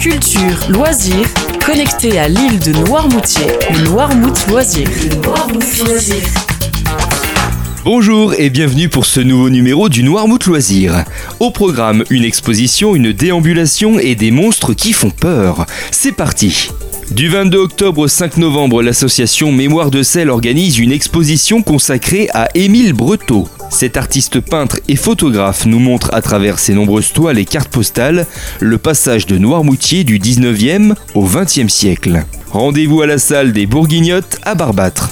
Culture, loisirs, connecté à l'île de Noirmoutier, le Noirmout Loisir. Bonjour et bienvenue pour ce nouveau numéro du Noirmout Loisir. Au programme, une exposition, une déambulation et des monstres qui font peur. C'est parti du 22 octobre au 5 novembre, l'association Mémoire de sel organise une exposition consacrée à Émile Breteau. Cet artiste peintre et photographe nous montre à travers ses nombreuses toiles et cartes postales le passage de Noirmoutier du 19e au 20e siècle. Rendez-vous à la salle des Bourguignottes à Barbâtre.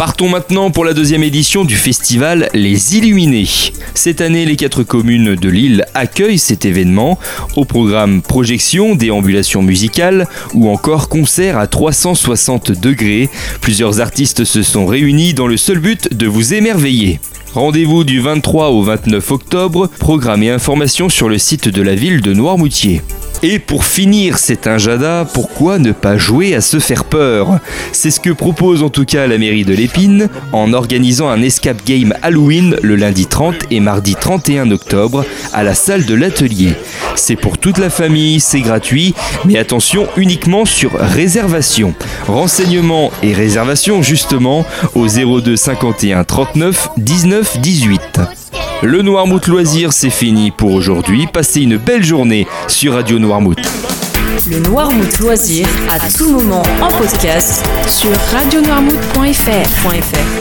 Partons maintenant pour la deuxième édition du festival Les Illuminés. Cette année, les quatre communes de l'île accueillent cet événement. Au programme projection, déambulation musicale ou encore concert à 360 degrés. Plusieurs artistes se sont réunis dans le seul but de vous émerveiller. Rendez-vous du 23 au 29 octobre, programme et informations sur le site de la ville de Noirmoutier. Et pour finir cet injada, pourquoi ne pas jouer à se faire peur? C'est ce que propose en tout cas la mairie de l'Épine en organisant un escape game Halloween le lundi 30 et mardi 31 octobre à la salle de l'atelier. C'est pour toute la famille, c'est gratuit, mais attention uniquement sur réservation. Renseignements et réservations justement au 02 51 39 19 18. Le Noirmouth Loisir, c'est fini pour aujourd'hui. Passez une belle journée sur Radio Noirmouth. Le Noirmouth Loisir, à tout moment en podcast sur radionoirmouth.fr.